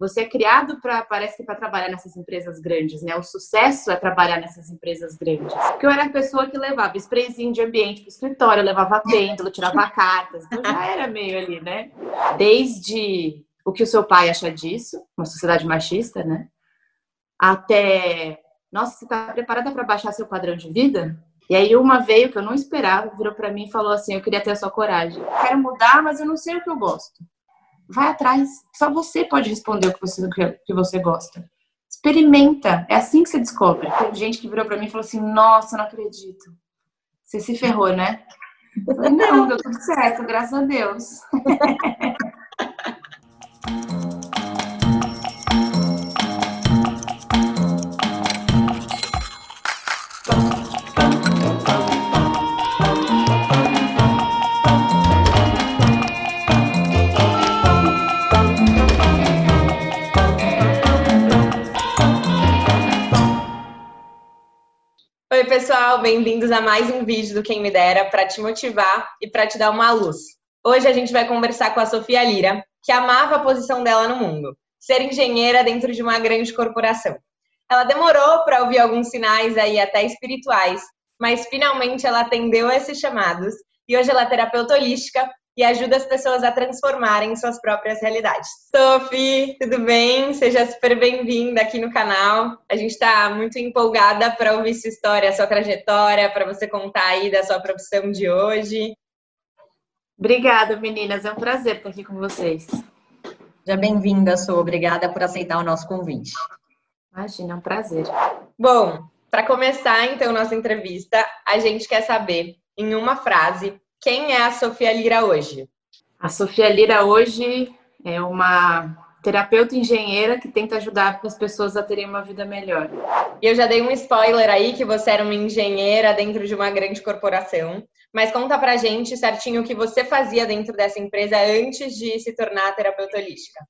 você é criado para parece que para trabalhar nessas empresas grandes, né? O sucesso é trabalhar nessas empresas grandes. Porque eu era a pessoa que levava sprayzinho de ambiente para o escritório, levava pêndulo, tirava cartas, então já era meio ali, né? Desde o que o seu pai acha disso, uma sociedade machista, né? Até, nossa, você está preparada para baixar seu padrão de vida? E aí uma veio que eu não esperava, virou para mim e falou assim: "Eu queria ter a sua coragem. Quero mudar, mas eu não sei o que eu gosto." Vai atrás. Só você pode responder o que você, que você gosta. Experimenta. É assim que você descobre. Tem gente que virou para mim e falou assim: Nossa, não acredito. Você se ferrou, né? Falei, não, deu tudo certo, graças a Deus. pessoal, bem-vindos a mais um vídeo do Quem Me Dera para te motivar e para te dar uma luz. Hoje a gente vai conversar com a Sofia Lira, que amava a posição dela no mundo, ser engenheira dentro de uma grande corporação. Ela demorou para ouvir alguns sinais aí até espirituais, mas finalmente ela atendeu esses chamados e hoje ela é terapeuta holística e ajuda as pessoas a transformarem suas próprias realidades. Sophie, tudo bem? Seja super bem-vinda aqui no canal. A gente está muito empolgada para ouvir sua história, sua trajetória, para você contar aí da sua profissão de hoje. Obrigada, meninas. É um prazer estar aqui com vocês. Já bem-vinda, Sou. Obrigada por aceitar o nosso convite. Imagina, é um prazer. Bom, para começar então nossa entrevista, a gente quer saber, em uma frase, quem é a Sofia Lira hoje? A Sofia Lira hoje é uma terapeuta engenheira que tenta ajudar as pessoas a terem uma vida melhor. E eu já dei um spoiler aí que você era uma engenheira dentro de uma grande corporação. Mas conta pra gente certinho o que você fazia dentro dessa empresa antes de se tornar terapeuta holística.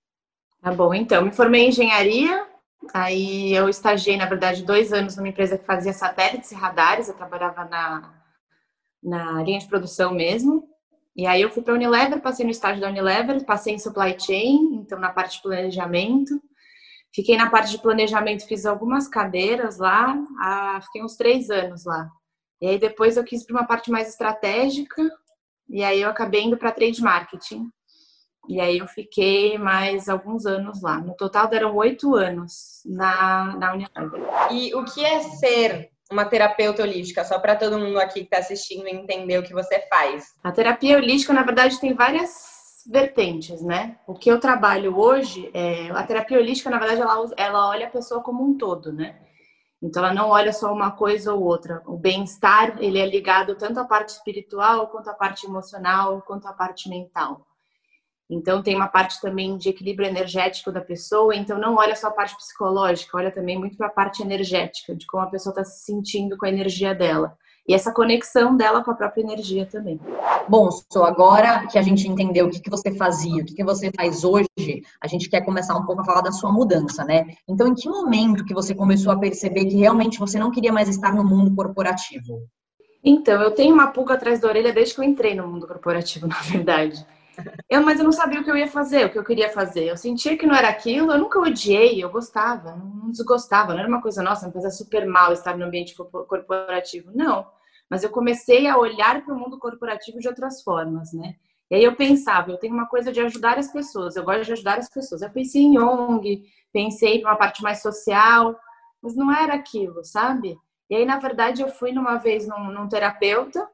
Tá bom, então, me formei em engenharia, aí eu estagiei, na verdade, dois anos numa empresa que fazia satélites e radares, eu trabalhava na na linha de produção mesmo. E aí eu fui para a Unilever, passei no estágio da Unilever, passei em supply chain, então na parte de planejamento. Fiquei na parte de planejamento, fiz algumas cadeiras lá, ah, fiquei uns três anos lá. E aí depois eu quis para uma parte mais estratégica, e aí eu acabei indo para trade marketing. E aí eu fiquei mais alguns anos lá. No total deram oito anos na, na Unilever. E o que é ser uma terapeuta holística, só para todo mundo aqui que está assistindo entender o que você faz? A terapia holística, na verdade, tem várias vertentes, né? O que eu trabalho hoje, é, a terapia holística, na verdade, ela, ela olha a pessoa como um todo, né? Então, ela não olha só uma coisa ou outra. O bem-estar, ele é ligado tanto à parte espiritual, quanto à parte emocional, quanto à parte mental. Então, tem uma parte também de equilíbrio energético da pessoa. Então, não olha só a parte psicológica, olha também muito para a parte energética, de como a pessoa está se sentindo com a energia dela. E essa conexão dela com a própria energia também. Bom, só agora que a gente entendeu o que, que você fazia, o que, que você faz hoje, a gente quer começar um pouco a falar da sua mudança, né? Então, em que momento que você começou a perceber que realmente você não queria mais estar no mundo corporativo? Então, eu tenho uma pulga atrás da orelha desde que eu entrei no mundo corporativo, na verdade. Eu, mas eu não sabia o que eu ia fazer, o que eu queria fazer. Eu sentia que não era aquilo, eu nunca odiei, eu gostava, não desgostava, não era uma coisa, nossa, me fazia super mal estar no ambiente corporativo. Não. Mas eu comecei a olhar para o mundo corporativo de outras formas, né? E aí eu pensava, eu tenho uma coisa de ajudar as pessoas, eu gosto de ajudar as pessoas. Eu pensei em ONG, pensei em uma parte mais social, mas não era aquilo, sabe? E aí, na verdade, eu fui numa vez num, num terapeuta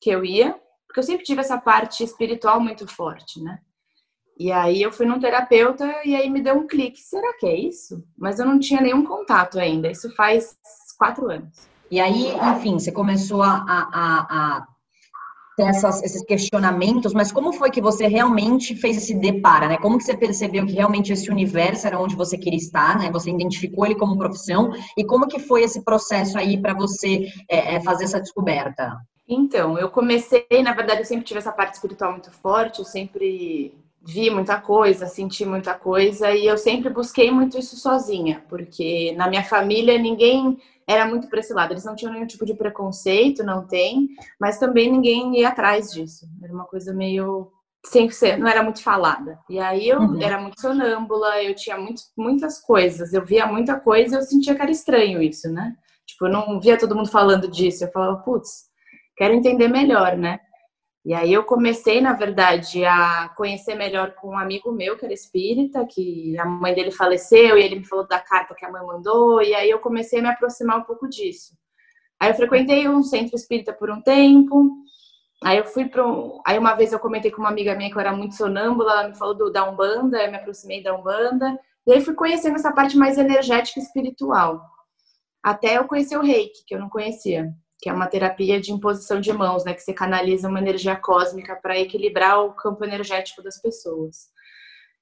que eu ia, porque eu sempre tive essa parte espiritual muito forte, né? E aí eu fui num terapeuta e aí me deu um clique. Será que é isso? Mas eu não tinha nenhum contato ainda. Isso faz quatro anos. E aí, enfim, você começou a, a, a ter essas, esses questionamentos, mas como foi que você realmente fez esse depara, né? Como que você percebeu que realmente esse universo era onde você queria estar, né? Você identificou ele como profissão e como que foi esse processo aí para você é, é, fazer essa descoberta? Então, eu comecei, na verdade, eu sempre tive essa parte espiritual muito forte, eu sempre vi muita coisa, senti muita coisa e eu sempre busquei muito isso sozinha, porque na minha família ninguém era muito para esse lado, eles não tinham nenhum tipo de preconceito, não tem, mas também ninguém ia atrás disso. Era uma coisa meio sem ser, não era muito falada. E aí eu uhum. era muito sonâmbula, eu tinha muito, muitas coisas, eu via muita coisa, eu sentia que era estranho isso, né? Tipo, eu não via todo mundo falando disso, eu falava, putz, quero entender melhor, né? E aí eu comecei, na verdade, a conhecer melhor com um amigo meu que era espírita, que a mãe dele faleceu e ele me falou da carta que a mãe mandou, e aí eu comecei a me aproximar um pouco disso. Aí eu frequentei um centro espírita por um tempo, Aí eu fui para um... Aí uma vez eu comentei com uma amiga minha que eu era muito sonâmbula, ela me falou do, da Umbanda, eu me aproximei da Umbanda, e aí fui conhecendo essa parte mais energética e espiritual. Até eu conhecer o Reiki, que eu não conhecia, que é uma terapia de imposição de mãos, né, que você canaliza uma energia cósmica para equilibrar o campo energético das pessoas.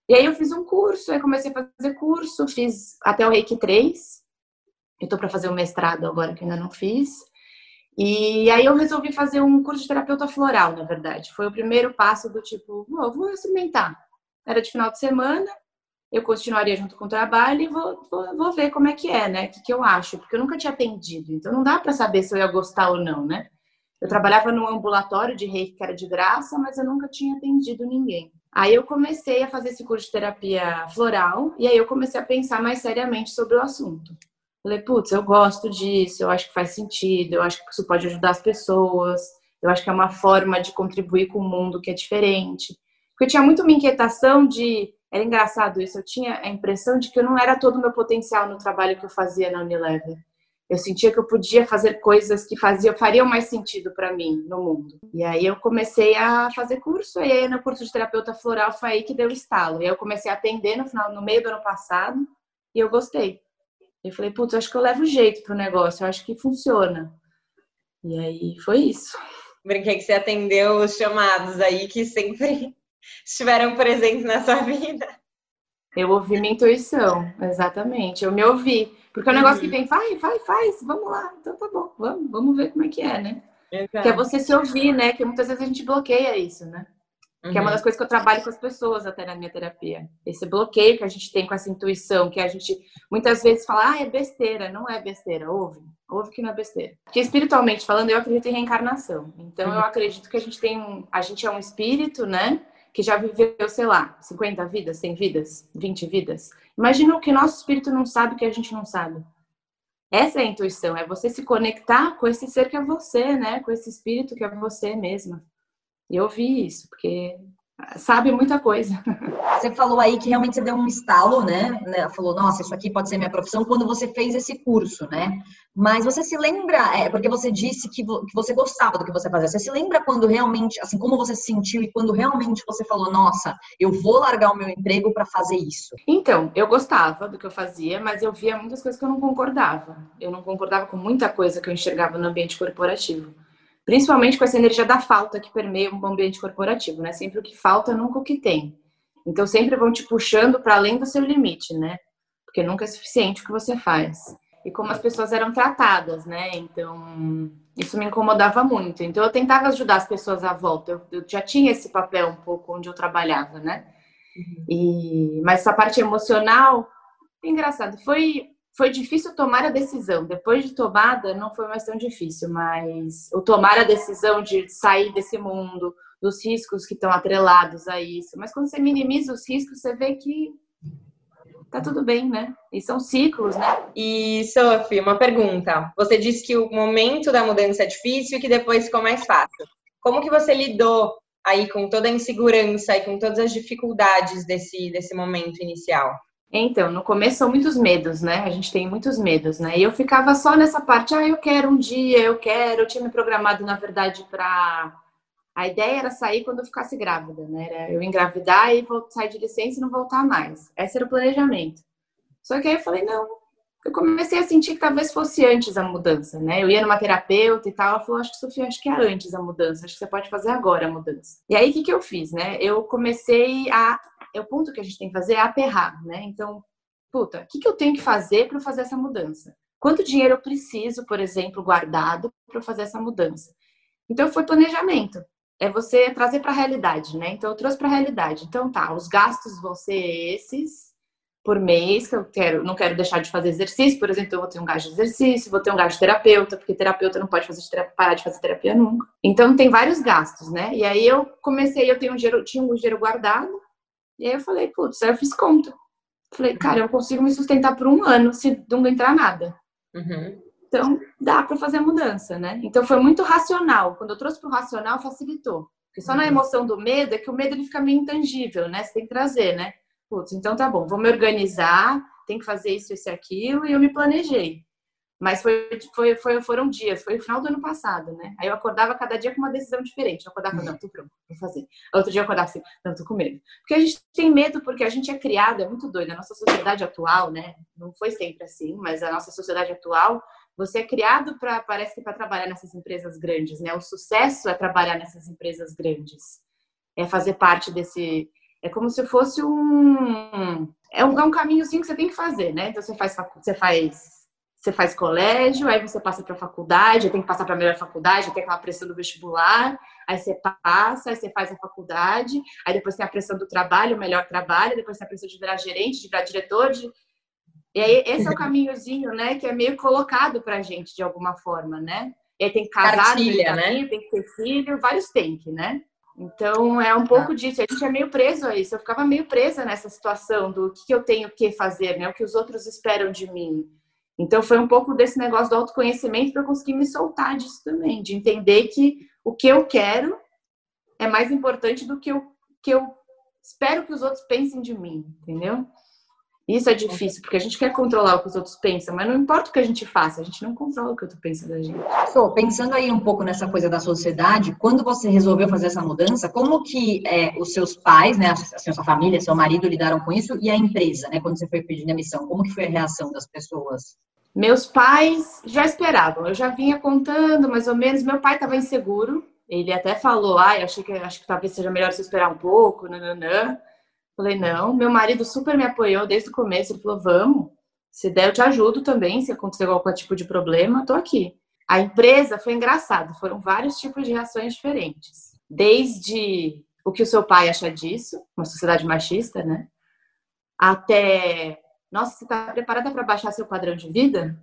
E aí eu fiz um curso, aí comecei a fazer curso, fiz até o Reiki 3. Eu tô para fazer o mestrado agora que ainda não fiz. E aí eu resolvi fazer um curso de terapeuta floral, na verdade. Foi o primeiro passo do tipo, vou experimentar. Era de final de semana, eu continuaria junto com o trabalho e vou, vou, vou ver como é que é, né? O que, que eu acho, porque eu nunca tinha atendido, então não dá para saber se eu ia gostar ou não, né? Eu trabalhava num ambulatório de reiki que era de graça, mas eu nunca tinha atendido ninguém. Aí eu comecei a fazer esse curso de terapia floral e aí eu comecei a pensar mais seriamente sobre o assunto. Falei, putz, eu gosto disso, eu acho que faz sentido, eu acho que isso pode ajudar as pessoas, eu acho que é uma forma de contribuir com o mundo que é diferente. Porque eu tinha muito uma inquietação de. Era engraçado isso, eu tinha a impressão de que eu não era todo o meu potencial no trabalho que eu fazia na Unilever. Eu sentia que eu podia fazer coisas que faziam, fariam mais sentido para mim no mundo. E aí eu comecei a fazer curso, e aí no curso de terapeuta floral foi aí que deu estalo. E aí eu comecei a atender no final, no meio do ano passado, e eu gostei. Eu falei, putz, acho que eu levo jeito pro negócio, eu acho que funciona. E aí foi isso. Brinquei que você atendeu os chamados aí que sempre estiveram presentes na sua vida. Eu ouvi minha intuição, exatamente. Eu me ouvi. Porque é um negócio uhum. que vem, vai, vai, faz, vamos lá. Então tá bom, vamos, vamos ver como é que é, né? Exato. Que é você se ouvir, né? Que muitas vezes a gente bloqueia isso, né? Uhum. Que é uma uhum. das coisas que eu trabalho com as pessoas até na minha terapia. Esse bloqueio que a gente tem com essa intuição, que a gente muitas vezes fala, ah, é besteira. Não é besteira, ouve. Ouve que não é besteira. Porque espiritualmente falando, eu acredito em reencarnação. Então uhum. eu acredito que a gente tem um, a gente é um espírito, né? Que já viveu, sei lá, 50 vidas, 100 vidas, 20 vidas. Imagina o que nosso espírito não sabe que a gente não sabe. Essa é a intuição, é você se conectar com esse ser que é você, né? Com esse espírito que é você mesma. E eu vi isso, porque sabe muita coisa. Você falou aí que realmente você deu um estalo, né? né? Falou, nossa, isso aqui pode ser minha profissão quando você fez esse curso, né? Mas você se lembra, é, porque você disse que, que você gostava do que você fazia. Você se lembra quando realmente, assim, como você se sentiu e quando realmente você falou, nossa, eu vou largar o meu emprego para fazer isso? Então, eu gostava do que eu fazia, mas eu via muitas coisas que eu não concordava. Eu não concordava com muita coisa que eu enxergava no ambiente corporativo principalmente com essa energia da falta que permeia um ambiente corporativo, né? Sempre o que falta, nunca o que tem. Então sempre vão te puxando para além do seu limite, né? Porque nunca é suficiente o que você faz. E como as pessoas eram tratadas, né? Então isso me incomodava muito. Então eu tentava ajudar as pessoas à volta. Eu, eu já tinha esse papel um pouco onde eu trabalhava, né? Uhum. E mas essa parte emocional, engraçado, foi foi difícil tomar a decisão. Depois de tomada, não foi mais tão difícil, mas o tomar a decisão de sair desse mundo, dos riscos que estão atrelados a isso. Mas quando você minimiza os riscos, você vê que tá tudo bem, né? E são ciclos, né? E, Sophie, uma pergunta. Você disse que o momento da mudança é difícil e que depois ficou mais fácil. Como que você lidou aí com toda a insegurança e com todas as dificuldades desse, desse momento inicial? Então, no começo são muitos medos, né? A gente tem muitos medos, né? E eu ficava só nessa parte, ah, eu quero um dia, eu quero. Eu tinha me programado, na verdade, para. A ideia era sair quando eu ficasse grávida, né? Era eu engravidar e sair de licença e não voltar mais. Esse era o planejamento. Só que aí eu falei, não. Eu comecei a sentir que talvez fosse antes a mudança, né? Eu ia numa terapeuta e tal, ela falou, acho que Sofia, acho que é antes a mudança, acho que você pode fazer agora a mudança. E aí, o que, que eu fiz, né? Eu comecei a é o ponto que a gente tem que fazer é aperrar, né? Então, puta, o que, que eu tenho que fazer para fazer essa mudança? Quanto dinheiro eu preciso, por exemplo, guardado para fazer essa mudança? Então, foi planejamento. É você trazer para a realidade, né? Então, eu trouxe para a realidade. Então, tá, os gastos vão ser esses, por mês que eu quero, não quero deixar de fazer exercício, por exemplo, eu vou ter um gasto de exercício, vou ter um gasto de terapeuta, porque terapeuta não pode fazer terapia, parar de fazer terapia nunca. Então tem vários gastos, né? E aí eu comecei, eu tenho um dinheiro, tinha um dinheiro guardado, e aí eu falei, putz, aí eu fiz conta. Falei, cara, eu consigo me sustentar por um ano se não entrar nada. Uhum. Então, dá para fazer a mudança, né? Então, foi muito racional. Quando eu trouxe para o racional, facilitou. Porque só uhum. na emoção do medo é que o medo ele fica meio intangível, né? Você tem que trazer, né? Putz, então tá bom, vou me organizar, tem que fazer isso, isso e aquilo, e eu me planejei. Mas foi, foi, foi, foram dias, foi o final do ano passado, né? Aí eu acordava cada dia com uma decisão diferente. Eu acordava, não, tô pronto, vou fazer. Outro dia eu acordava assim, não, tô com medo. Porque a gente tem medo porque a gente é criado, é muito doido. A nossa sociedade atual, né? Não foi sempre assim, mas a nossa sociedade atual, você é criado para, parece que para trabalhar nessas empresas grandes, né? O sucesso é trabalhar nessas empresas grandes. É fazer parte desse. É como se fosse um. É um, é um caminhozinho que você tem que fazer, né? Então você faz, você faz você faz colégio, aí você passa para faculdade, tem que passar para a melhor faculdade, tem aquela pressão do vestibular, aí você passa, aí você faz a faculdade, aí depois tem a pressão do trabalho, o melhor trabalho, depois tem a pressão de virar gerente, de virar diretor, de... e aí esse é o caminhozinho, né, que é meio colocado para a gente de alguma forma, né? E aí tem que casar, Cartilha, né? tem que ter filho, vários tem que, né? Então é um pouco ah. disso. A gente é meio preso a isso. Eu ficava meio presa nessa situação do que eu tenho que fazer, né? O que os outros esperam de mim. Então foi um pouco desse negócio do autoconhecimento para eu conseguir me soltar disso também, de entender que o que eu quero é mais importante do que o que eu espero que os outros pensem de mim, entendeu? Isso é difícil, porque a gente quer controlar o que os outros pensam, mas não importa o que a gente faça, a gente não controla o que o outro pensa da gente. So, pensando aí um pouco nessa coisa da sociedade, quando você resolveu fazer essa mudança, como que é, os seus pais, né, assim, a sua família, seu marido lidaram com isso e a empresa, né, quando você foi pedir demissão, como que foi a reação das pessoas? Meus pais já esperavam, eu já vinha contando mais ou menos. Meu pai estava inseguro, ele até falou: ah, achei que acho que talvez seja melhor você esperar um pouco, nananã. Falei: não. Meu marido super me apoiou desde o começo, ele falou: vamos, se der eu te ajudo também, se acontecer qualquer tipo de problema, tô aqui. A empresa foi engraçado, foram vários tipos de reações diferentes. Desde o que o seu pai acha disso, uma sociedade machista, né? Até nossa, você está preparada para baixar seu padrão de vida?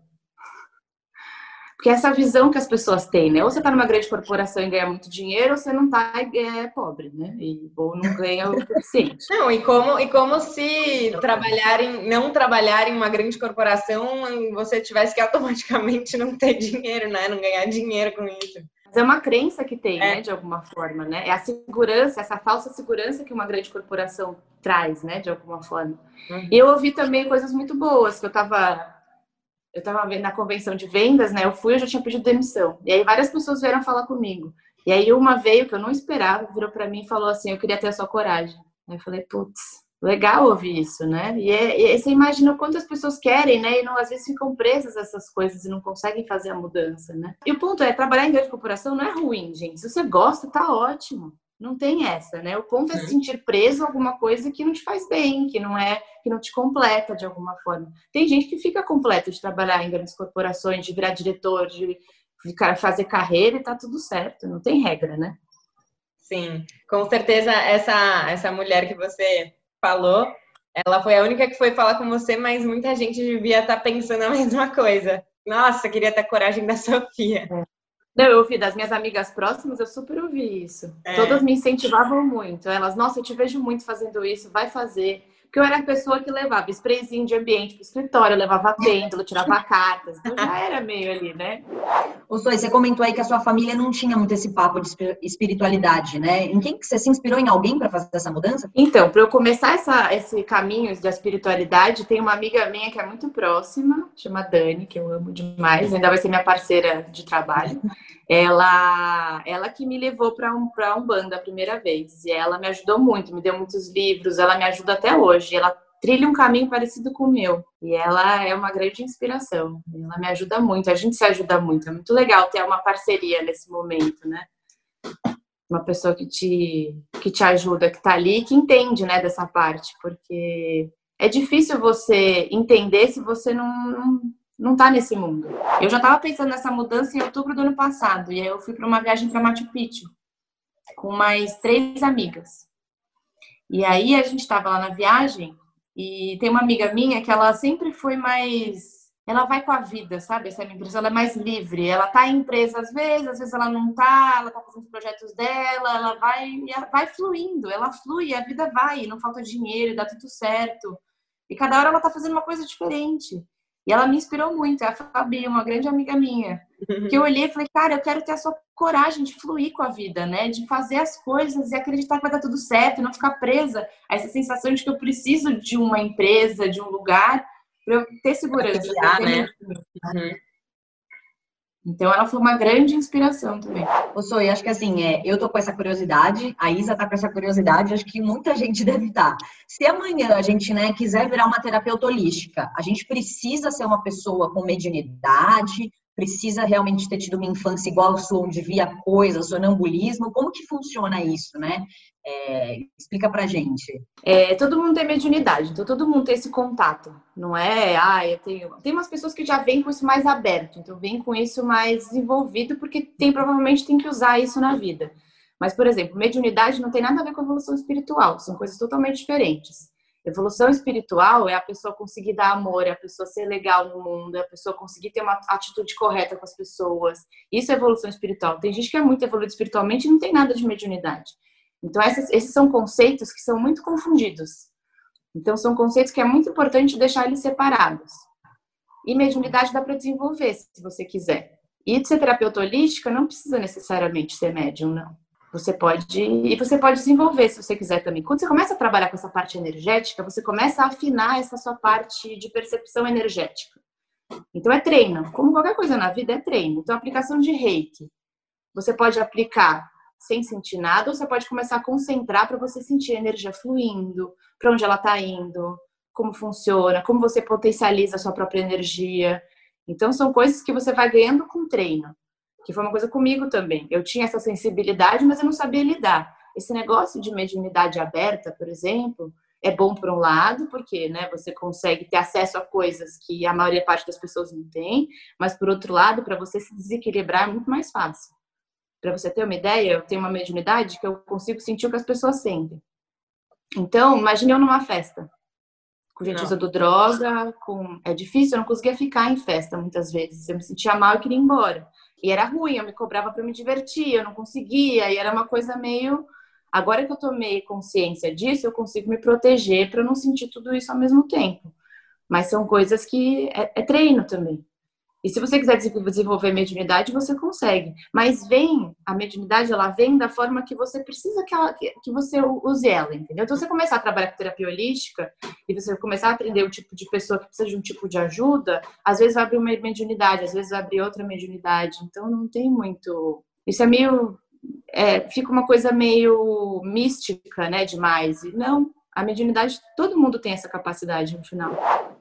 Porque essa visão que as pessoas têm, né? Ou você está numa grande corporação e ganha muito dinheiro, ou você não está é pobre, né? E, ou não ganha o suficiente. Não, e como, e como se trabalhar em, não trabalhar em uma grande corporação você tivesse que automaticamente não ter dinheiro, né? Não ganhar dinheiro com isso é uma crença que tem, é. né, de alguma forma, né? É a segurança, essa falsa segurança que uma grande corporação traz, né, de alguma forma. Uhum. E eu ouvi também coisas muito boas, que eu tava eu tava na convenção de vendas, né? Eu fui, eu já tinha pedido demissão. E aí várias pessoas vieram falar comigo. E aí uma veio que eu não esperava, virou para mim e falou assim: "Eu queria ter a sua coragem". Aí eu falei: "Putz, legal ouvir isso, né? E, é, e você imagina quantas pessoas querem, né? E não, às vezes ficam presas a essas coisas e não conseguem fazer a mudança, né? E o ponto é, trabalhar em grande corporação não é ruim, gente. Se você gosta, tá ótimo. Não tem essa, né? O ponto é se sentir preso a alguma coisa que não te faz bem, que não é, que não te completa de alguma forma. Tem gente que fica completa de trabalhar em grandes corporações, de virar diretor, de ficar, fazer carreira e tá tudo certo. Não tem regra, né? Sim, com certeza essa essa mulher que você falou, ela foi a única que foi falar com você, mas muita gente devia estar tá pensando a mesma coisa. Nossa, queria ter a coragem da Sofia. Não, eu ouvi das minhas amigas próximas, eu super ouvi isso. É. Todas me incentivavam muito. Elas, nossa, eu te vejo muito fazendo isso, vai fazer. Porque eu era a pessoa que levava sprayzinho de ambiente para o escritório, levava pêndulo, tirava cartas. Então já era meio ali, né? Ô, Soy, você comentou aí que a sua família não tinha muito esse papo de espiritualidade, né? Em quem que você se inspirou em alguém para fazer essa mudança? Então, para eu começar essa, esse caminho da espiritualidade, tem uma amiga minha que é muito próxima, chama Dani, que eu amo demais, ainda vai ser minha parceira de trabalho ela ela que me levou para um para um banda a primeira vez e ela me ajudou muito me deu muitos livros ela me ajuda até hoje ela trilha um caminho parecido com o meu. E ela é uma grande inspiração. Ela me ajuda muito. A gente se ajuda muito. É muito legal ter uma parceria nesse momento né? Uma pessoa que te que te ajuda que tá ali que entende né dessa parte. Porque é difícil você entender se você não, não não tá nesse mundo. Eu já estava pensando nessa mudança em outubro do ano passado, e aí eu fui para uma viagem para Machu Picchu com mais três amigas. E aí a gente estava lá na viagem E tem uma amiga minha que ela sempre foi mais ela vai com a vida, sabe? Essa é minha impressão, ela é mais livre. Ela tá em empresa às vezes, às vezes ela não tá, ela tá fazendo os projetos dela, ela vai, vai fluindo, ela flui, a vida vai, não falta dinheiro, dá tudo certo. E cada hora ela tá fazendo uma coisa diferente. E ela me inspirou muito, é a Fabi, uma grande amiga minha. Que eu olhei e falei, cara, eu quero ter a sua coragem de fluir com a vida, né? De fazer as coisas e acreditar que vai dar tudo certo, não ficar presa a essa sensação de que eu preciso de uma empresa, de um lugar, para eu ter segurança. Criar, né? Uhum. Então ela foi uma grande inspiração também. Ô Soi, acho que assim, é, eu tô com essa curiosidade, a Isa tá com essa curiosidade, acho que muita gente deve estar. Tá. Se amanhã a gente né, quiser virar uma terapeuta holística, a gente precisa ser uma pessoa com mediunidade, precisa realmente ter tido uma infância igual a sua, onde via coisas, sonambulismo, como que funciona isso, né? É, explica pra gente. É, todo mundo tem mediunidade, então todo mundo tem esse contato, não é? Ah, eu tenho. Tem umas pessoas que já vêm com isso mais aberto, então vêm com isso mais desenvolvido, porque tem provavelmente tem que usar isso na vida. Mas, por exemplo, mediunidade não tem nada a ver com evolução espiritual, são coisas totalmente diferentes. Evolução espiritual é a pessoa conseguir dar amor, é a pessoa ser legal no mundo, é a pessoa conseguir ter uma atitude correta com as pessoas. Isso é evolução espiritual. Tem gente que é muito evoluída espiritualmente e não tem nada de mediunidade. Então, esses, são conceitos que são muito confundidos. Então, são conceitos que é muito importante deixar eles separados. E mediunidade dá para desenvolver, se você quiser. E ser terapeuta holística não precisa necessariamente ser médium, não. Você pode e você pode desenvolver se você quiser também. Quando você começa a trabalhar com essa parte energética, você começa a afinar essa sua parte de percepção energética. Então é treino, como qualquer coisa na vida é treino. Então aplicação de Reiki, você pode aplicar sem sentir nada, ou você pode começar a concentrar para você sentir a energia fluindo, para onde ela está indo, como funciona, como você potencializa a sua própria energia. Então são coisas que você vai ganhando com treino que foi uma coisa comigo também. Eu tinha essa sensibilidade, mas eu não sabia lidar. Esse negócio de mediunidade aberta, por exemplo, é bom por um lado, porque né, você consegue ter acesso a coisas que a maioria parte das pessoas não tem, mas por outro lado, para você se desequilibrar é muito mais fácil. Para você ter uma ideia, eu tenho uma mediunidade que eu consigo sentir o que as pessoas sentem. Então, imagine eu numa festa, com gente não. usando droga, com... é difícil, eu não conseguia ficar em festa muitas vezes. Eu me sentia mal e queria ir embora. E era ruim, eu me cobrava para me divertir, eu não conseguia, e era uma coisa meio. Agora que eu tomei consciência disso, eu consigo me proteger para não sentir tudo isso ao mesmo tempo. Mas são coisas que é, é treino também. E se você quiser desenvolver mediunidade, você consegue. Mas vem, a mediunidade, ela vem da forma que você precisa que, ela, que, você use ela, entendeu? Então, você começar a trabalhar com terapia holística e você começar a aprender o tipo de pessoa que precisa de um tipo de ajuda, às vezes vai abrir uma mediunidade, às vezes vai abrir outra mediunidade. Então, não tem muito... Isso é meio... É, fica uma coisa meio mística, né, demais. E não, a mediunidade, todo mundo tem essa capacidade no final.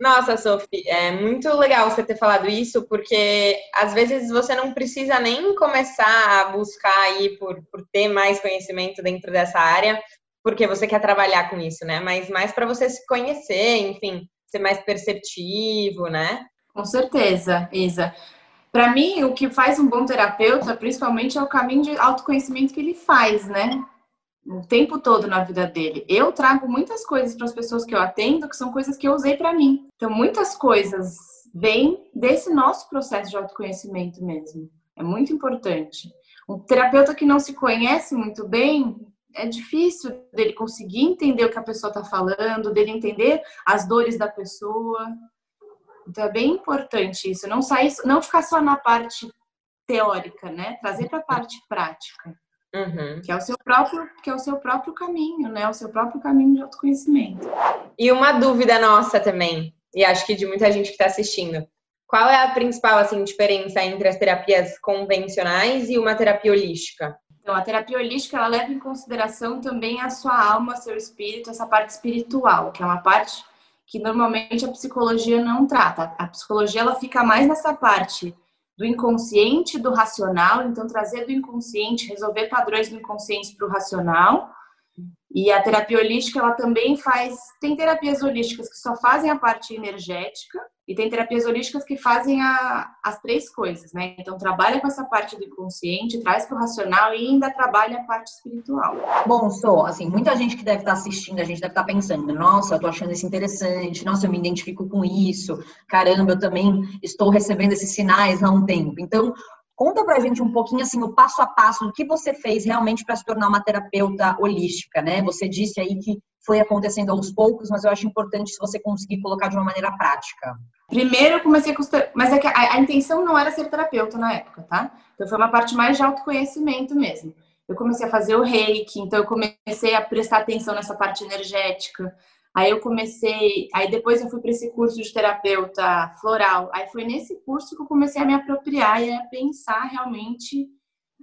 Nossa, Sophie, é muito legal você ter falado isso, porque às vezes você não precisa nem começar a buscar aí por, por ter mais conhecimento dentro dessa área, porque você quer trabalhar com isso, né? Mas mais para você se conhecer, enfim, ser mais perceptivo, né? Com certeza, Isa. Para mim, o que faz um bom terapeuta, principalmente, é o caminho de autoconhecimento que ele faz, né? O tempo todo na vida dele. Eu trago muitas coisas para as pessoas que eu atendo que são coisas que eu usei para mim. Então, muitas coisas vêm desse nosso processo de autoconhecimento mesmo. É muito importante. Um terapeuta que não se conhece muito bem, é difícil dele conseguir entender o que a pessoa está falando, dele entender as dores da pessoa. Então é bem importante isso, não sair, não ficar só na parte teórica, né? Trazer para a parte prática. Uhum. Que é o seu próprio, que é o seu próprio caminho, né? O seu próprio caminho de autoconhecimento. E uma dúvida nossa também, e acho que de muita gente que está assistindo. Qual é a principal assim diferença entre as terapias convencionais e uma terapia holística? Então, a terapia holística ela leva em consideração também a sua alma, seu espírito, essa parte espiritual, que é uma parte que normalmente a psicologia não trata. A psicologia ela fica mais nessa parte do inconsciente do racional, então trazer do inconsciente, resolver padrões do inconsciente para o racional. E a terapia holística, ela também faz. Tem terapias holísticas que só fazem a parte energética, E tem terapias holísticas que fazem a, as três coisas, né? Então, trabalha com essa parte do inconsciente, traz para o racional e ainda trabalha a parte espiritual. Bom, sou, assim, muita gente que deve estar assistindo, a gente deve estar pensando, nossa, eu tô achando isso interessante, nossa, eu me identifico com isso, caramba, eu também estou recebendo esses sinais há um tempo. Então, Conta pra gente um pouquinho assim o passo a passo do que você fez realmente para se tornar uma terapeuta holística, né? Você disse aí que foi acontecendo aos poucos, mas eu acho importante se você conseguir colocar de uma maneira prática. Primeiro eu comecei a costar, mas é que a, a, intenção não era ser terapeuta na época, tá? Então foi uma parte mais de autoconhecimento mesmo. Eu comecei a fazer o reiki, então eu comecei a prestar atenção nessa parte energética. Aí eu comecei, aí depois eu fui para esse curso de terapeuta floral. Aí foi nesse curso que eu comecei a me apropriar e a pensar realmente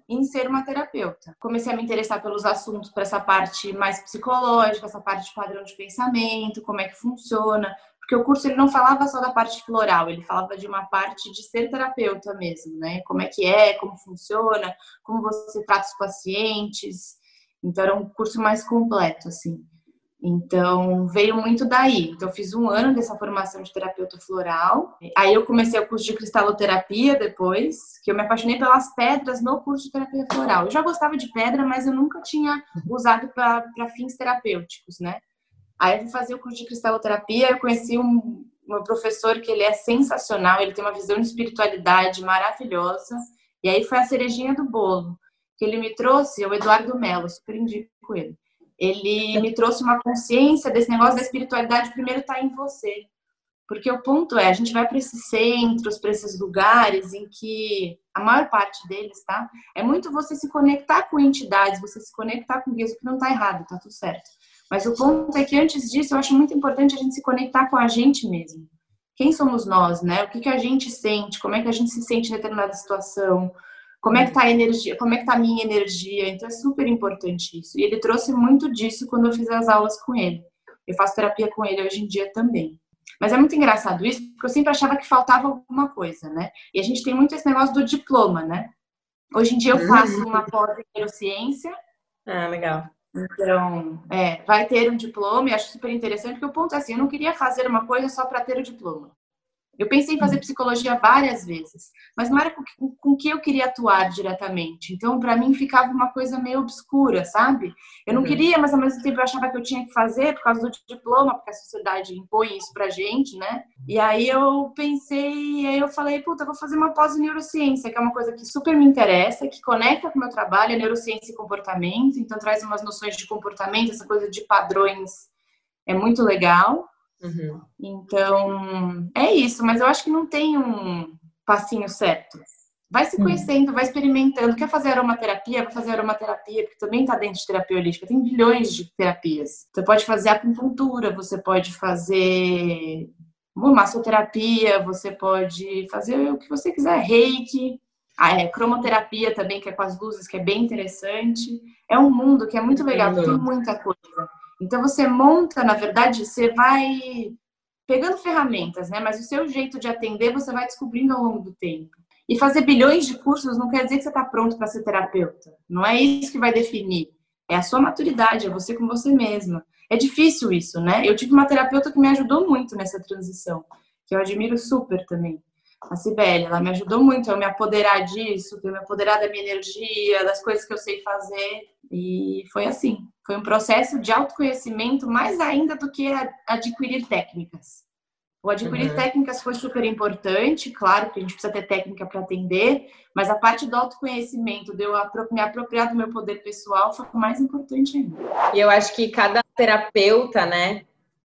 em ser uma terapeuta. Comecei a me interessar pelos assuntos para essa parte mais psicológica, essa parte de padrão de pensamento, como é que funciona, porque o curso ele não falava só da parte floral, ele falava de uma parte de ser terapeuta mesmo, né? Como é que é, como funciona, como você trata os pacientes. Então era um curso mais completo assim. Então, veio muito daí. Então, eu fiz um ano dessa formação de terapeuta floral. Aí, eu comecei o curso de cristaloterapia depois, que eu me apaixonei pelas pedras no curso de terapia floral. Eu já gostava de pedra, mas eu nunca tinha usado para fins terapêuticos, né? Aí, eu fui fazer o curso de cristaloterapia. Eu conheci um, um professor que ele é sensacional, ele tem uma visão de espiritualidade maravilhosa. E aí, foi a cerejinha do bolo que ele me trouxe, o Eduardo Mello, super indico ele ele me trouxe uma consciência desse negócio da espiritualidade primeiro está em você. Porque o ponto é, a gente vai para esses centros, para esses lugares em que a maior parte deles, tá? É muito você se conectar com entidades, você se conectar com guias, que não está errado, tá tudo certo. Mas o ponto é que antes disso, eu acho muito importante a gente se conectar com a gente mesmo. Quem somos nós, né? O que, que a gente sente, como é que a gente se sente em determinada situação, como é que tá a energia? Como é que tá a minha energia? Então é super importante isso. E ele trouxe muito disso quando eu fiz as aulas com ele. Eu faço terapia com ele hoje em dia também. Mas é muito engraçado isso, porque eu sempre achava que faltava alguma coisa, né? E a gente tem muito esse negócio do diploma, né? Hoje em dia eu uhum. faço uma pós em neurociência. Ah, legal. Então, é, vai ter um diploma e acho super interessante, porque o ponto é assim, eu não queria fazer uma coisa só para ter o diploma. Eu pensei em fazer uhum. psicologia várias vezes, mas não era com, com que eu queria atuar diretamente. Então, para mim, ficava uma coisa meio obscura, sabe? Eu não uhum. queria, mas ao mesmo tempo eu achava que eu tinha que fazer por causa do diploma, porque a sociedade impõe isso pra gente, né? E aí eu pensei, aí eu falei, puta, eu vou fazer uma pós em neurociência, que é uma coisa que super me interessa, que conecta com o meu trabalho, é neurociência e comportamento, então traz umas noções de comportamento, essa coisa de padrões é muito legal. Uhum. Então, é isso, mas eu acho que não tem um passinho certo. Vai se uhum. conhecendo, uhum. vai experimentando. Quer fazer aromaterapia? Vai fazer aromaterapia, porque também está dentro de terapia holística. Tem bilhões de terapias. Você pode fazer acupuntura, você pode fazer massoterapia, você pode fazer o que você quiser, reiki, a é, cromoterapia também, que é com as luzes, que é bem interessante. É um mundo que é muito legal, tem muita coisa. Então você monta, na verdade, você vai pegando ferramentas, né? Mas o seu jeito de atender você vai descobrindo ao longo do tempo. E fazer bilhões de cursos não quer dizer que você está pronto para ser terapeuta. Não é isso que vai definir. É a sua maturidade, é você com você mesma. É difícil isso, né? Eu tive uma terapeuta que me ajudou muito nessa transição, que eu admiro super também. A Cibele, ela me ajudou muito a me apoderar disso, a me apoderar da minha energia, das coisas que eu sei fazer. E foi assim. Foi um processo de autoconhecimento mais ainda do que adquirir técnicas. O adquirir uhum. técnicas foi super importante, claro que a gente precisa ter técnica para atender, mas a parte do autoconhecimento, de eu me apropriar do meu poder pessoal, foi o mais importante ainda. E eu acho que cada terapeuta, né,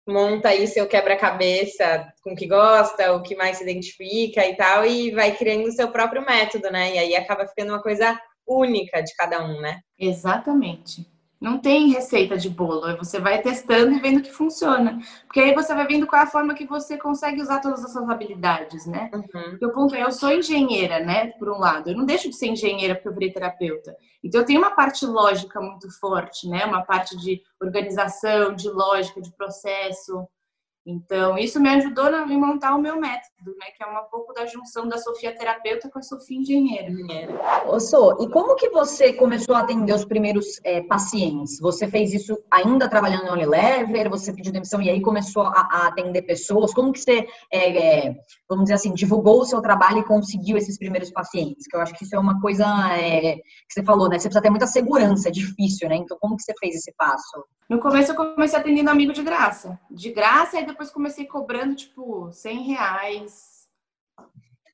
monta aí seu quebra-cabeça com o que gosta, o que mais se identifica e tal, e vai criando o seu próprio método, né? E aí acaba ficando uma coisa única de cada um, né? Exatamente. Não tem receita de bolo, você vai testando e vendo que funciona. Porque aí você vai vendo qual é a forma que você consegue usar todas as suas habilidades, né? Uhum. Porque o ponto é, eu sou engenheira, né? Por um lado, eu não deixo de ser engenheira porque eu virei terapeuta. Então eu tenho uma parte lógica muito forte, né? Uma parte de organização, de lógica, de processo. Então isso me ajudou a montar o meu método né? Que é um pouco da junção da Sofia terapeuta com a Sofia engenheira. Ô, Sô, e como que você começou a atender os primeiros é, pacientes? Você fez isso ainda trabalhando no Unilever? Você pediu demissão e aí começou a, a atender pessoas? Como que você, é, é, vamos dizer assim, divulgou o seu trabalho e conseguiu esses primeiros pacientes? Que eu acho que isso é uma coisa é, que você falou, né? Você precisa ter muita segurança, é difícil, né? Então, como que você fez esse passo? No começo eu comecei atendendo amigo de graça. De graça, e depois comecei cobrando, tipo, 100 reais.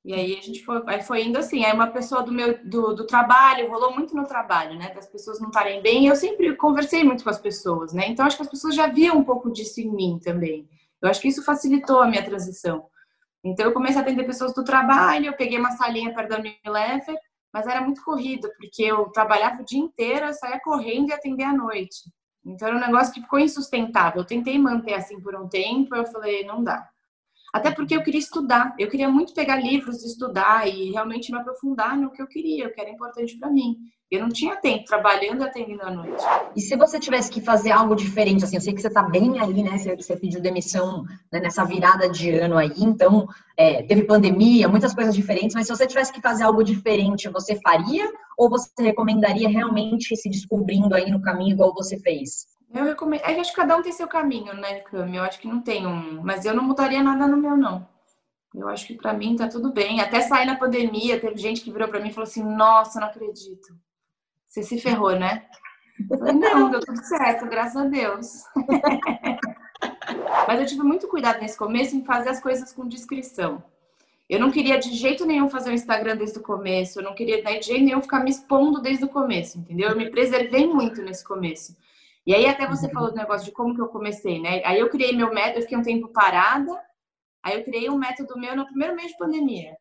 E aí a gente foi, aí foi indo assim. Aí uma pessoa do meu do, do trabalho, rolou muito no trabalho, né? Das pessoas não estarem bem. Eu sempre conversei muito com as pessoas, né? Então acho que as pessoas já viam um pouco disso em mim também. Eu acho que isso facilitou a minha transição. Então eu comecei a atender pessoas do trabalho, eu peguei uma salinha perto da Unilever, mas era muito corrido, porque eu trabalhava o dia inteiro, eu saía correndo e atendia à noite. Então era um negócio que ficou insustentável. Eu tentei manter assim por um tempo, eu falei, não dá. Até porque eu queria estudar, eu queria muito pegar livros e estudar e realmente me aprofundar no que eu queria, o que era importante para mim. Eu não tinha tempo trabalhando e atendendo à noite. E se você tivesse que fazer algo diferente, assim, eu sei que você está bem aí, né? Você, você pediu demissão né, nessa virada de ano aí, então é, teve pandemia, muitas coisas diferentes, mas se você tivesse que fazer algo diferente, você faria? Ou você recomendaria realmente se descobrindo aí no caminho igual você fez? Eu recomendo. É acho que cada um tem seu caminho, né, Cami? Eu acho que não tem um. Mas eu não mudaria nada no meu, não. Eu acho que para mim tá tudo bem. Até sair na pandemia, teve gente que virou para mim e falou assim: Nossa, não acredito. Você se ferrou, né? Eu falei, não, deu tudo certo, graças a Deus. Mas eu tive muito cuidado nesse começo em fazer as coisas com discrição. Eu não queria de jeito nenhum fazer o Instagram desde o começo, eu não queria de jeito nenhum ficar me expondo desde o começo, entendeu? Eu me preservei muito nesse começo. E aí até você uhum. falou do negócio de como que eu comecei, né? Aí eu criei meu método, eu fiquei um tempo parada, aí eu criei um método meu no primeiro mês de pandemia.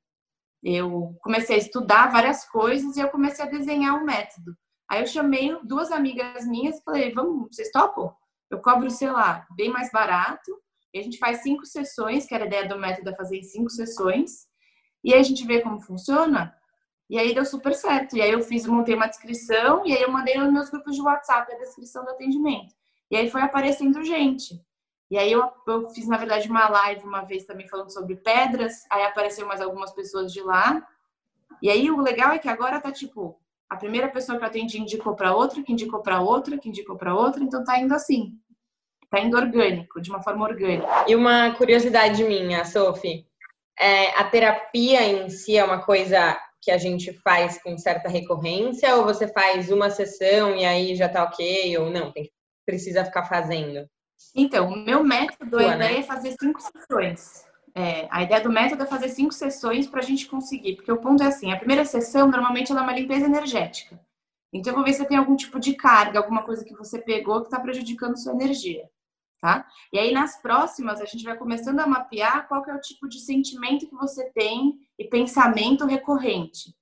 Eu comecei a estudar várias coisas e eu comecei a desenhar um método. Aí eu chamei duas amigas minhas e falei, vamos, vocês topam? Eu cobro, sei lá, bem mais barato. E a gente faz cinco sessões, que era a ideia do método é fazer em cinco sessões. E aí a gente vê como funciona. E aí deu super certo. E aí eu fiz, montei uma descrição e aí eu mandei nos meus grupos de WhatsApp a descrição do atendimento. E aí foi aparecendo gente. E aí eu, eu fiz, na verdade, uma live uma vez também falando sobre pedras. Aí apareceu mais algumas pessoas de lá. E aí o legal é que agora tá tipo, a primeira pessoa que eu atendi indicou para outra, que indicou para outra, que indicou para outra, então tá indo assim. Tá indo orgânico, de uma forma orgânica. E uma curiosidade minha, Sophie, é, a terapia em si é uma coisa que a gente faz com certa recorrência ou você faz uma sessão e aí já tá ok ou não, tem, precisa ficar fazendo? Então, o meu método, a ideia né? é fazer cinco sessões. É, a ideia do método é fazer cinco sessões para a gente conseguir, porque o ponto é assim: a primeira sessão normalmente ela é uma limpeza energética. Então eu vou ver se tem algum tipo de carga, alguma coisa que você pegou que está prejudicando sua energia, tá? E aí nas próximas a gente vai começando a mapear qual é o tipo de sentimento que você tem e pensamento recorrente.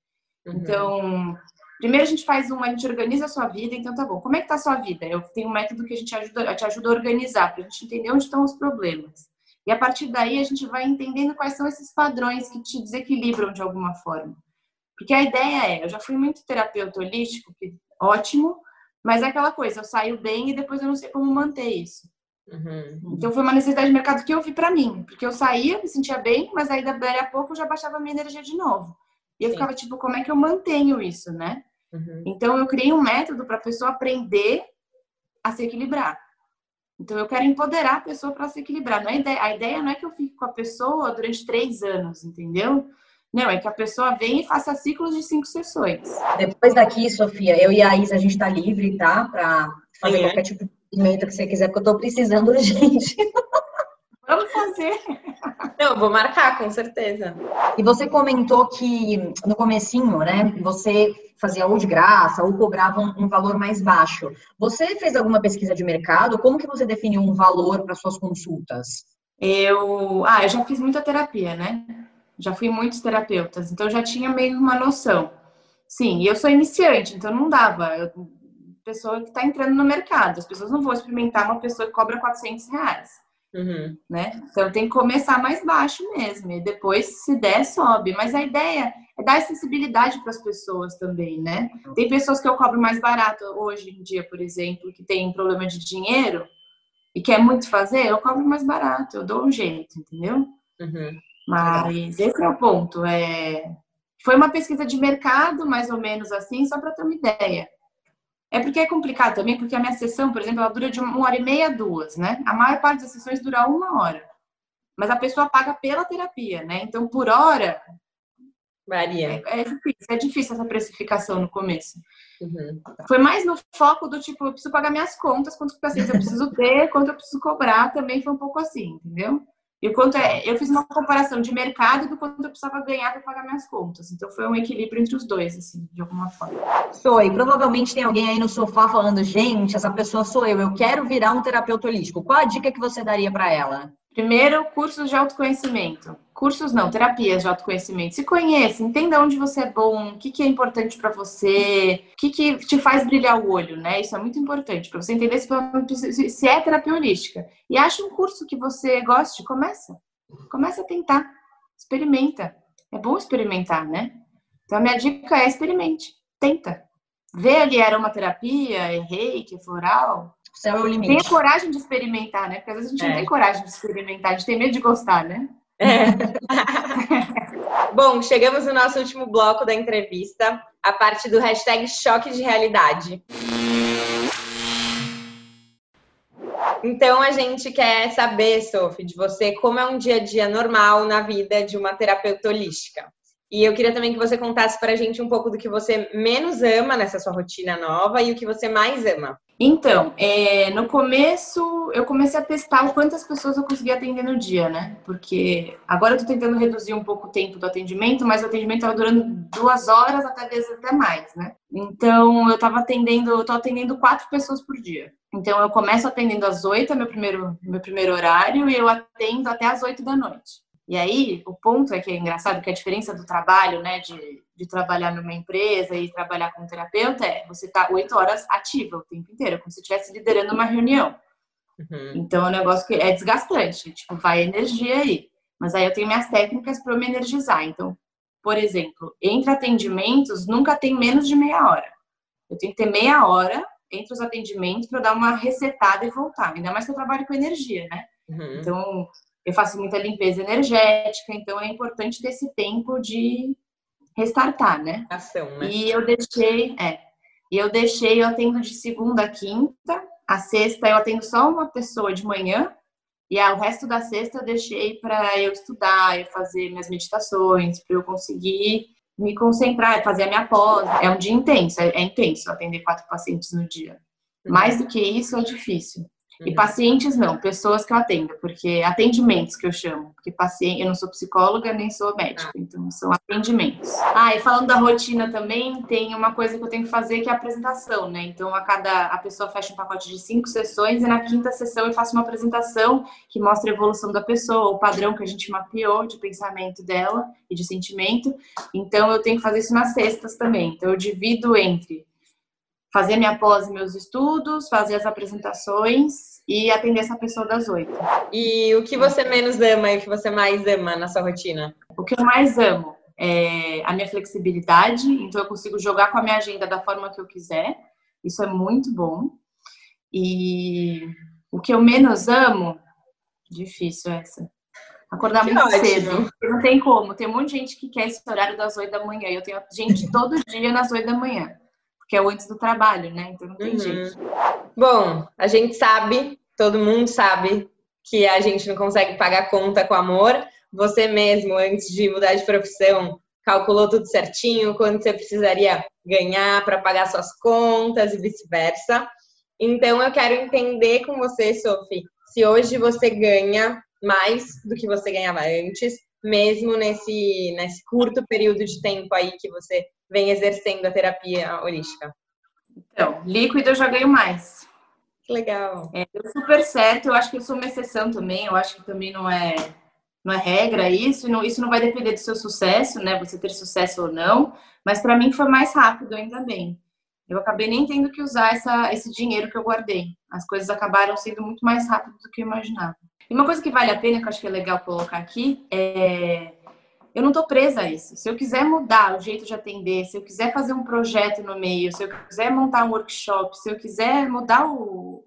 Uhum. Então, primeiro a gente faz uma, a gente organiza a sua vida, então tá bom. Como é que tá a sua vida? Eu tenho um método que a gente ajuda, te ajuda a organizar, para a gente entender onde estão os problemas. E a partir daí a gente vai entendendo quais são esses padrões que te desequilibram de alguma forma. Porque a ideia é, eu já fui muito terapeuta holístico, que ótimo, mas é aquela coisa, eu saio bem e depois eu não sei como manter isso. Uhum. Então foi uma necessidade de mercado que eu vi para mim, porque eu saía, me sentia bem, mas aí daí a pouco eu já baixava a minha energia de novo. E eu Sim. ficava tipo, como é que eu mantenho isso, né? Uhum. Então eu criei um método para a pessoa aprender a se equilibrar. Então, eu quero empoderar a pessoa para se equilibrar. Não é ideia, a ideia não é que eu fique com a pessoa durante três anos, entendeu? Não, é que a pessoa venha e faça ciclos de cinco sessões. Depois daqui, Sofia, eu e a Isa, a gente está livre, tá? Para fazer é. qualquer tipo de movimento que você quiser, porque eu estou precisando urgente. Vamos fazer. Eu vou marcar, com certeza. E você comentou que no comecinho, né, você fazia ou de graça ou cobrava um, um, valor mais baixo. Você fez alguma pesquisa de mercado? Como que você definiu um valor para suas consultas? Eu, ah, eu já fiz muita terapia, né? Já fui muitos terapeutas, então já tinha meio uma noção. Sim, e eu sou iniciante, então não dava. Eu, pessoa que está entrando no mercado, as pessoas não vão experimentar uma pessoa que cobra 400 reais. Uhum. Né? Então tem que começar mais baixo mesmo, e depois, se der, sobe. Mas a ideia é dar acessibilidade para as pessoas também, né? Tem pessoas que eu cobro mais barato hoje em dia, por exemplo, que tem problema de dinheiro e quer muito fazer, eu cobro mais barato, eu dou um jeito, entendeu? Uhum. Mas esse é o ponto. É... Foi uma pesquisa de mercado, mais ou menos assim, só para ter uma ideia. É porque é complicado também, porque a minha sessão, por exemplo, ela dura de uma hora e meia a duas, né? A maior parte das sessões dura uma hora. Mas a pessoa paga pela terapia, né? Então, por hora. Varia. É, é difícil, é difícil essa precificação no começo. Uhum. Foi mais no foco do tipo, eu preciso pagar minhas contas, quantos pacientes eu preciso ter, quanto eu preciso cobrar, também foi um pouco assim, entendeu? E o quanto é, eu fiz uma comparação de mercado do quanto eu precisava ganhar para pagar minhas contas. Então foi um equilíbrio entre os dois, assim, de alguma forma. Sou, e provavelmente tem alguém aí no sofá falando, gente, essa pessoa sou eu, eu quero virar um terapeuta holístico. Qual a dica que você daria para ela? Primeiro, cursos de autoconhecimento. Cursos não, terapias de autoconhecimento. Se conheça, entenda onde você é bom, o que, que é importante para você, o que, que te faz brilhar o olho, né? Isso é muito importante para você entender se, se é terapia holística. E acha um curso que você goste, começa. Começa a tentar. Experimenta. É bom experimentar, né? Então a minha dica é experimente. Tenta. Vê ali aromaterapia, errei, que floral, céu é o limite. Tenha coragem de experimentar, né? Porque às vezes a gente é. não tem coragem de experimentar, a gente tem medo de gostar, né? É. Bom, chegamos no nosso último bloco da entrevista, a parte do hashtag choque de realidade. Então a gente quer saber, Sophie, de você como é um dia a dia normal na vida de uma terapeuta holística. E eu queria também que você contasse para a gente um pouco do que você menos ama nessa sua rotina nova e o que você mais ama. Então, é, no começo eu comecei a testar quantas pessoas eu conseguia atender no dia, né? Porque agora eu tô tentando reduzir um pouco o tempo do atendimento, mas o atendimento estava durando duas horas, até vezes até mais, né? Então eu tava atendendo, eu tô atendendo quatro pessoas por dia. Então eu começo atendendo às oito, é meu primeiro, meu primeiro horário, e eu atendo até às oito da noite. E aí, o ponto é que é engraçado que a diferença do trabalho, né, de, de trabalhar numa empresa e trabalhar como terapeuta é você tá oito horas ativa o tempo inteiro, como se estivesse liderando uma reunião. Uhum. Então, é um negócio que é desgastante, tipo, vai energia aí. Mas aí eu tenho minhas técnicas para me energizar. Então, por exemplo, entre atendimentos, nunca tem menos de meia hora. Eu tenho que ter meia hora entre os atendimentos para dar uma resetada e voltar. Ainda mais que eu trabalho com energia, né? Uhum. Então, eu faço muita limpeza energética, então é importante ter esse tempo de restartar, né? Ação, né? E eu deixei, é, e eu deixei, eu atendo de segunda a quinta, a sexta eu atendo só uma pessoa de manhã, e o resto da sexta eu deixei para eu estudar, eu fazer minhas meditações, para eu conseguir me concentrar, fazer a minha pós. É um dia intenso, é, é intenso atender quatro pacientes no dia. Uhum. Mais do que isso é difícil. E pacientes não, pessoas que eu atendo, porque atendimentos que eu chamo, porque paciente, eu não sou psicóloga nem sou médica, ah. então são atendimentos. Ah, e falando da rotina também, tem uma coisa que eu tenho que fazer que é a apresentação, né? Então a cada a pessoa fecha um pacote de cinco sessões e na quinta sessão eu faço uma apresentação que mostra a evolução da pessoa, o padrão que a gente mapeou de pensamento dela e de sentimento. Então eu tenho que fazer isso nas sextas também. Então eu divido entre fazer minha pós e meus estudos, fazer as apresentações e atender essa pessoa das oito. E o que você menos ama e o que você mais ama na sua rotina? O que eu mais amo é a minha flexibilidade, então eu consigo jogar com a minha agenda da forma que eu quiser. Isso é muito bom. E o que eu menos amo, difícil essa. Acordar que muito ótimo. cedo. Não tem como. Tem um monte de gente que quer esse horário das oito da manhã. Eu tenho gente todo dia nas oito da manhã que é o antes do trabalho, né? Então não tem uhum. jeito. Bom, a gente sabe, todo mundo sabe que a gente não consegue pagar conta com amor. Você mesmo, antes de mudar de profissão, calculou tudo certinho, quanto você precisaria ganhar para pagar suas contas e vice-versa. Então eu quero entender com você, Sophie, se hoje você ganha mais do que você ganhava antes, mesmo nesse, nesse curto período de tempo aí que você vem exercendo a terapia holística? Então, líquido eu já ganho mais. Que legal. É, deu super certo. Eu acho que eu sou uma exceção também. Eu acho que também não é, não é regra isso. Não, isso não vai depender do seu sucesso, né? Você ter sucesso ou não. Mas para mim foi mais rápido, ainda bem. Eu acabei nem tendo que usar essa, esse dinheiro que eu guardei. As coisas acabaram sendo muito mais rápido do que eu imaginava. E uma coisa que vale a pena, que eu acho que é legal colocar aqui, é eu não estou presa a isso. Se eu quiser mudar o jeito de atender, se eu quiser fazer um projeto no meio, se eu quiser montar um workshop, se eu quiser mudar o,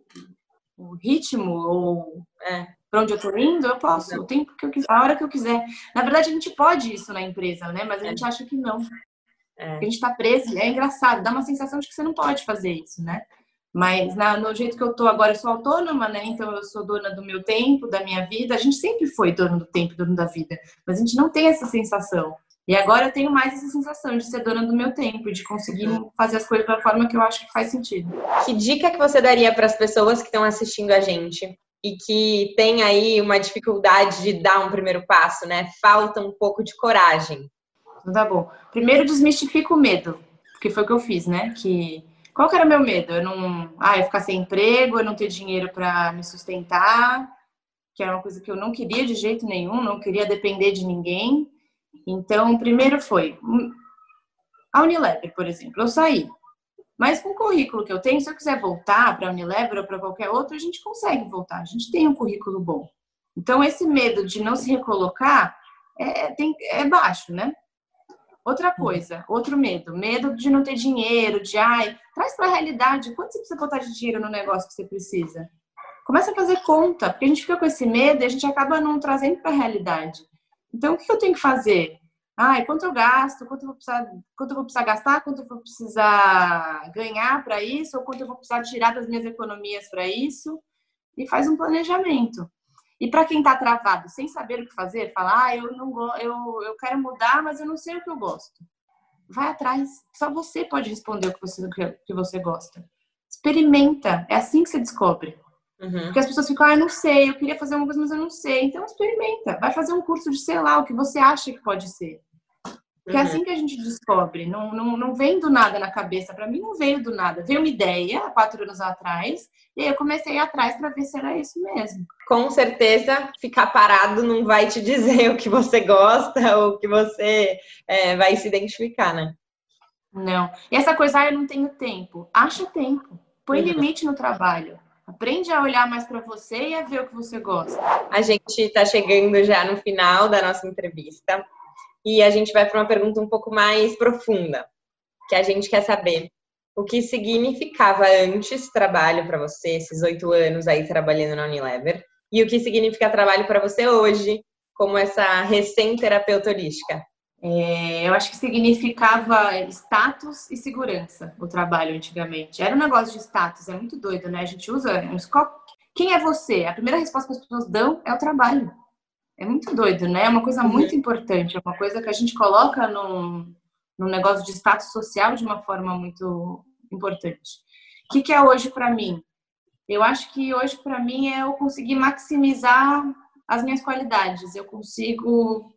o ritmo ou é. para onde eu tô indo, eu posso, o tempo que eu quiser, a hora que eu quiser. Na verdade, a gente pode isso na empresa, né? Mas a gente é. acha que não. É. A gente tá preso, é engraçado, dá uma sensação de que você não pode fazer isso, né? Mas na, no jeito que eu tô agora, eu sou autônoma, né? Então eu sou dona do meu tempo, da minha vida. A gente sempre foi dono do tempo, dono da vida, mas a gente não tem essa sensação. E agora eu tenho mais essa sensação de ser dona do meu tempo, de conseguir fazer as coisas da forma que eu acho que faz sentido. Que dica que você daria para as pessoas que estão assistindo a gente e que tem aí uma dificuldade de dar um primeiro passo, né? Falta um pouco de coragem. Então tá bom. Primeiro desmistifica o medo, porque foi o que eu fiz, né? Que qual que era meu medo? Eu não, ah, eu ficar sem emprego, eu não ter dinheiro para me sustentar, que era uma coisa que eu não queria de jeito nenhum, não queria depender de ninguém. Então, primeiro foi a Unilever, por exemplo. Eu saí, mas com o currículo que eu tenho, se eu quiser voltar para a Unilever ou para qualquer outro, a gente consegue voltar. A gente tem um currículo bom. Então, esse medo de não se recolocar é, tem, é baixo, né? Outra uhum. coisa, outro medo, medo de não ter dinheiro, de ai, traz para a realidade, quanto você precisa botar de dinheiro no negócio que você precisa? Começa a fazer conta, porque a gente fica com esse medo e a gente acaba não trazendo para a realidade. Então, o que eu tenho que fazer? Ai, quanto eu gasto, quanto eu vou precisar, quanto eu vou precisar gastar, quanto eu vou precisar ganhar para isso, ou quanto eu vou precisar tirar das minhas economias para isso, e faz um planejamento. E para quem está travado, sem saber o que fazer, falar, ah, eu não eu, eu quero mudar, mas eu não sei o que eu gosto. Vai atrás. Só você pode responder o que você, o que você gosta. Experimenta. É assim que você descobre. Uhum. Porque as pessoas ficam, ah, eu não sei, eu queria fazer uma coisa, mas eu não sei. Então experimenta. Vai fazer um curso de, sei lá, o que você acha que pode ser. Porque uhum. é assim que a gente descobre. Não, não, não vem do nada na cabeça. Para mim, não veio do nada. Veio uma ideia há quatro anos atrás. E aí eu comecei atrás para ver se era isso mesmo. Com certeza, ficar parado não vai te dizer o que você gosta ou o que você é, vai se identificar, né? Não. E essa coisa, ah, eu não tenho tempo. Acha tempo. Põe uhum. limite no trabalho. Aprende a olhar mais para você e a ver o que você gosta. A gente está chegando já no final da nossa entrevista e a gente vai para uma pergunta um pouco mais profunda, que a gente quer saber o que significava antes trabalho para você, esses oito anos aí trabalhando na Unilever, e o que significa trabalho para você hoje, como essa recém-terapeuta holística. É, eu acho que significava status e segurança o trabalho antigamente. Era um negócio de status, é muito doido, né? A gente usa Quem é você? A primeira resposta que as pessoas dão é o trabalho. É muito doido, né? É uma coisa muito uhum. importante, é uma coisa que a gente coloca num, num negócio de status social de uma forma muito importante. O que, que é hoje para mim? Eu acho que hoje para mim é eu conseguir maximizar as minhas qualidades. Eu consigo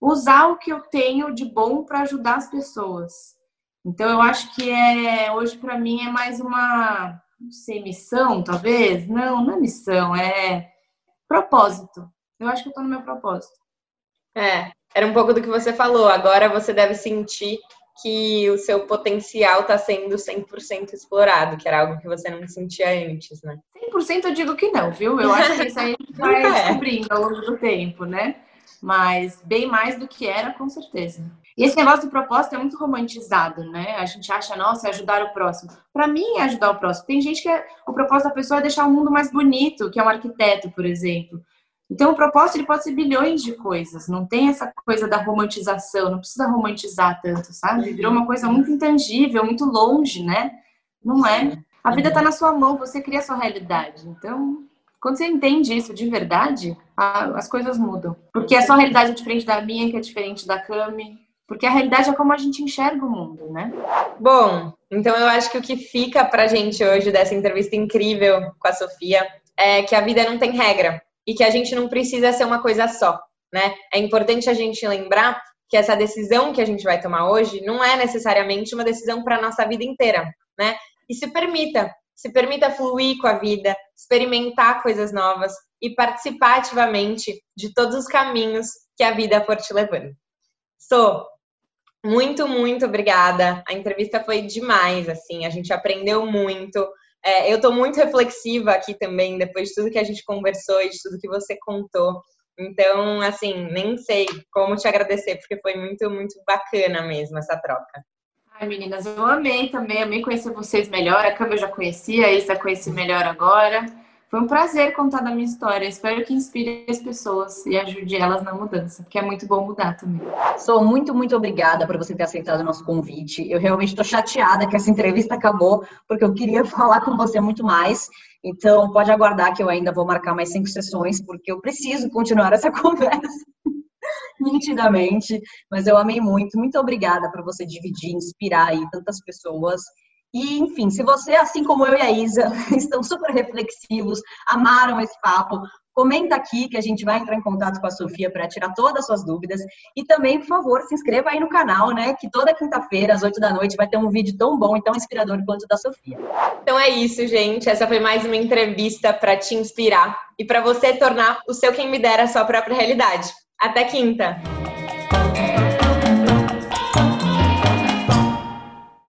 usar o que eu tenho de bom para ajudar as pessoas. Então eu acho que é hoje para mim é mais uma não sei, missão, talvez? Não, não é missão, é propósito. Eu acho que eu tô no meu propósito. É, era um pouco do que você falou. Agora você deve sentir que o seu potencial está sendo 100% explorado, que era algo que você não sentia antes, né? 100% eu digo que não, viu? Eu acho que isso aí a gente vai é. descobrindo ao longo do tempo, né? mas bem mais do que era, com certeza. E esse negócio do propósito é muito romantizado, né? A gente acha, nossa, é ajudar o próximo. Para mim, é ajudar o próximo. Tem gente que é, o propósito da pessoa é deixar o mundo mais bonito, que é um arquiteto, por exemplo. Então, o propósito ele pode ser bilhões de coisas. Não tem essa coisa da romantização. Não precisa romantizar tanto, sabe? Virou uma coisa muito intangível, muito longe, né? Não é. A vida está na sua mão. Você cria a sua realidade. Então, quando você entende isso de verdade, as coisas mudam. Porque a sua realidade é diferente da minha, que é diferente da Cami. Porque a realidade é como a gente enxerga o mundo, né? Bom, então eu acho que o que fica pra gente hoje dessa entrevista incrível com a Sofia é que a vida não tem regra e que a gente não precisa ser uma coisa só, né? É importante a gente lembrar que essa decisão que a gente vai tomar hoje não é necessariamente uma decisão para nossa vida inteira, né? E se permita, se permita fluir com a vida, experimentar coisas novas e participar ativamente de todos os caminhos que a vida for te levando. Sou muito, muito obrigada. A entrevista foi demais, assim, a gente aprendeu muito. É, eu estou muito reflexiva aqui também, depois de tudo que a gente conversou e de tudo que você contou. Então, assim, nem sei como te agradecer, porque foi muito, muito bacana mesmo essa troca. Ai, meninas, eu amei também, amei conhecer vocês melhor. A Cama eu já conhecia, a Isa conheci melhor agora. Foi um prazer contar da minha história. Espero que inspire as pessoas e ajude elas na mudança, porque é muito bom mudar também. Sou muito, muito obrigada por você ter aceitado o nosso convite. Eu realmente estou chateada que essa entrevista acabou, porque eu queria falar com você muito mais. Então, pode aguardar que eu ainda vou marcar mais cinco sessões, porque eu preciso continuar essa conversa nitidamente. Mas eu amei muito. Muito obrigada por você dividir, inspirar aí tantas pessoas. E, enfim, se você, assim como eu e a Isa, estão super reflexivos, amaram esse papo, comenta aqui que a gente vai entrar em contato com a Sofia para tirar todas as suas dúvidas. E também, por favor, se inscreva aí no canal, né? Que toda quinta-feira, às 8 da noite, vai ter um vídeo tão bom e tão inspirador quanto o da Sofia. Então é isso, gente. Essa foi mais uma entrevista para te inspirar e para você tornar o seu quem me dera a sua própria realidade. Até quinta!